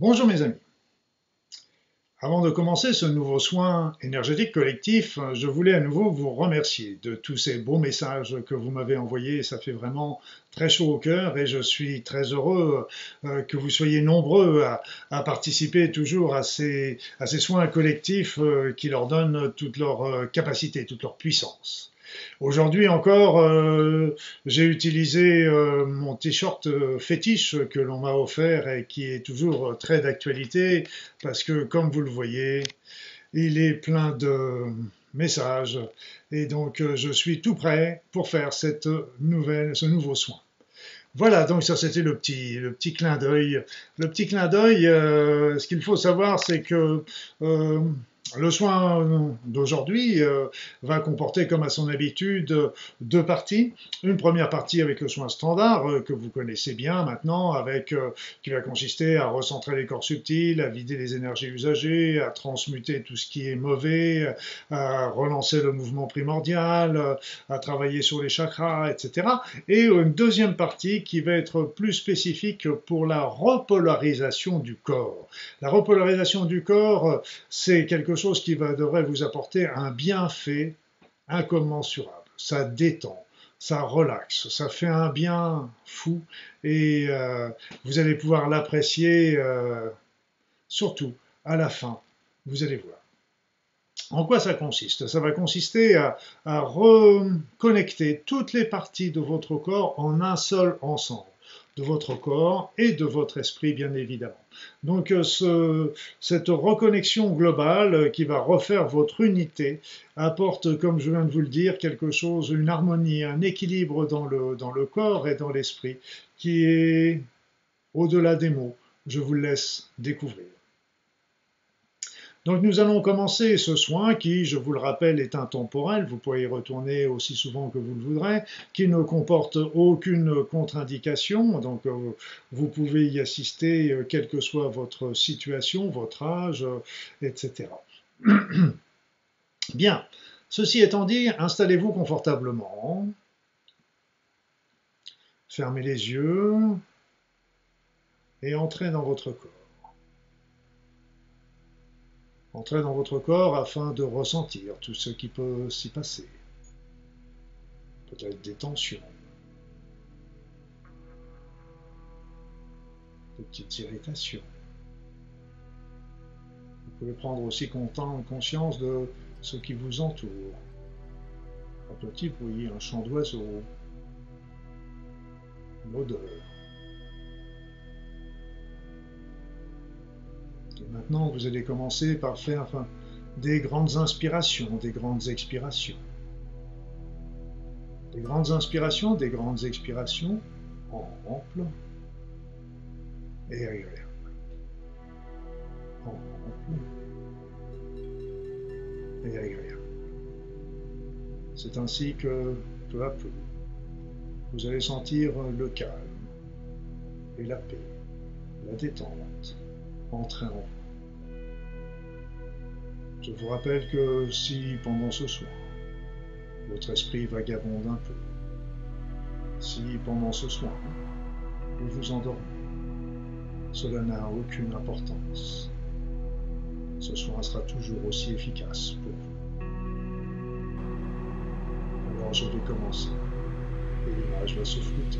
Bonjour mes amis. Avant de commencer ce nouveau soin énergétique collectif, je voulais à nouveau vous remercier de tous ces beaux messages que vous m'avez envoyés. Ça fait vraiment très chaud au cœur et je suis très heureux euh, que vous soyez nombreux à, participer toujours à ces, soins collectifs euh, qui leur donnent toute leur euh, capacité, toute leur puissance. Aujourd'hui encore, euh, j'ai utilisé euh, mon t-shirt euh, fétiche que l'on m'a offert et qui est toujours très d'actualité parce que, comme vous le voyez, il est plein de messages et donc je suis tout prêt pour faire ce nouveau soin. Voilà, donc ça c'était le petit clin d'œil. Le petit clin d'œil, ce qu'il faut savoir, c'est que le soin d'aujourd'hui euh, va comporter, comme à son habitude, deux parties. Une première partie avec le soin standard, euh, que vous connaissez bien maintenant, euh, qui va consister à recentrer les corps subtils, à vider les énergies usagées, à transmuter tout ce qui est mauvais, à relancer le mouvement primordial, à travailler sur les chakras, etc. Et une deuxième partie qui va être plus spécifique pour la repolarisation du corps. La repolarisation du corps, c'est quelque chose chose qui va, devrait vous apporter un bienfait incommensurable. Ça détend, ça relaxe, ça fait un bien fou et euh, vous allez pouvoir l'apprécier euh, surtout à la fin. Vous allez voir. En quoi ça consiste? Ça va consister à, reconnecter toutes les parties de votre corps en un seul ensemble de votre corps et de votre esprit, bien évidemment. Donc euh, ce, cette reconnexion globale euh, qui va refaire votre unité apporte, comme je viens de vous le dire, quelque chose, une harmonie, un équilibre dans le, dans le corps et dans l'esprit qui est au-delà des mots. Je vous laisse découvrir. Donc nous allons commencer ce soin qui, je vous le rappelle, est intemporel, vous pouvez y retourner aussi souvent que vous le voudrez, qui ne comporte aucune contre-indication, donc euh, vous pouvez y assister euh, quelle que soit votre situation, votre âge, euh, etc. Bien, ceci étant dit, installez-vous confortablement, fermez les yeux et entrez dans votre corps. Entrez dans votre corps afin de ressentir tout ce qui peut s'y passer. Peut-être des tensions, des petites irritations. Vous pouvez prendre aussi conscience de ce qui vous entoure. Un petit bruit, un chant d'oiseau, une odeur. Maintenant, vous allez commencer par faire des grandes inspirations, des grandes expirations. Des grandes inspirations, des grandes expirations en ample et agréable. En ample et agréable. C'est ainsi que, peu à peu, vous allez sentir le calme et la paix, la détente entrer en vous. Je vous rappelle que si pendant ce soir, votre esprit vagabonde un peu, si pendant ce soir, vous vous endormez, cela n'a aucune importance. Ce soir sera toujours aussi efficace pour vous. Alors je vais commencer et l'image va se flouter.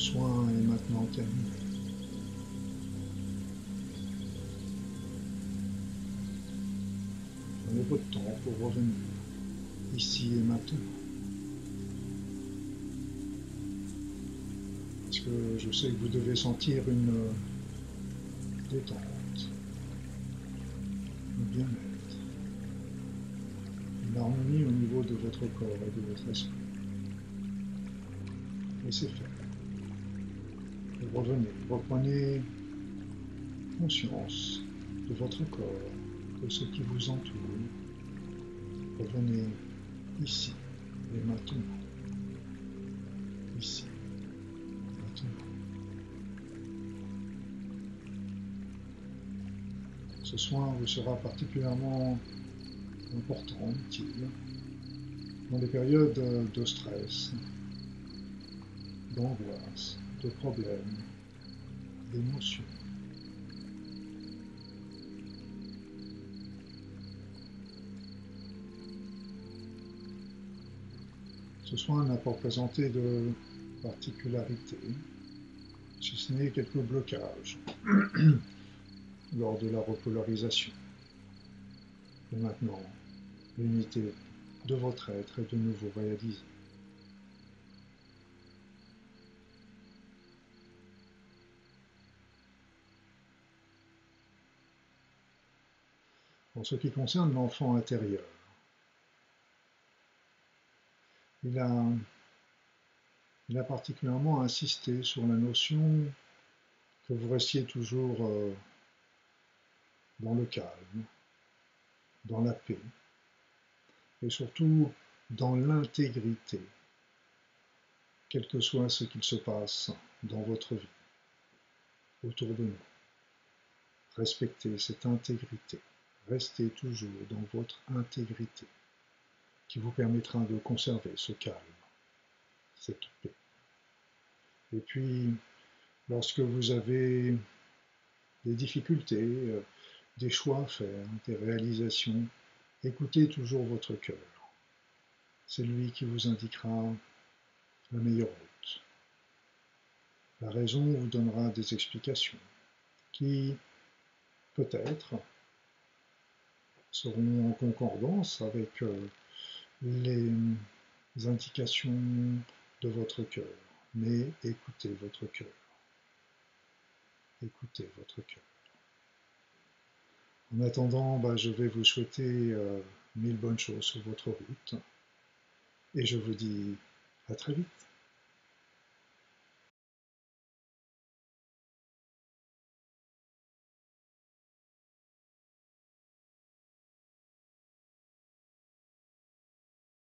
Soin est maintenant terminé. Prenez votre temps pour revenir ici et maintenant. Parce que je sais que vous devez sentir une détente, un bien-être, une harmonie au niveau de votre corps et de votre esprit. Et c'est fait. Revenez, reprenez conscience de votre corps, de ce qui vous entoure. Revenez ici et maintenant. Ici, maintenant. Ce soin vous sera particulièrement important, utile, dans les périodes de stress, d'angoisse, de problèmes, d'émotions. Ce soin n'a pas présenté de particularité, si ce n'est quelques blocages lors de la repolarisation. Et maintenant, l'unité de votre être est de nouveau réalisée. En ce qui concerne l'enfant intérieur, il a, particulièrement insisté sur la notion que vous restiez toujours euh, dans le calme, dans la paix, et surtout dans l'intégrité, quel que soit ce qu'il se passe dans votre vie, autour de nous. Respectez cette intégrité, restez toujours dans votre intégrité qui vous permettra de conserver ce calme, cette paix. Et puis, lorsque vous avez des difficultés, euh, des choix à faire, des réalisations, écoutez toujours votre cœur. C'est lui qui vous indiquera la meilleure route. La raison vous donnera des explications qui, peut-être, seront en concordance avec euh, les indications de votre cœur, mais écoutez votre cœur. Écoutez votre cœur. En attendant, bah, je vais vous souhaiter euh, mille bonnes choses sur votre route et je vous dis à très vite.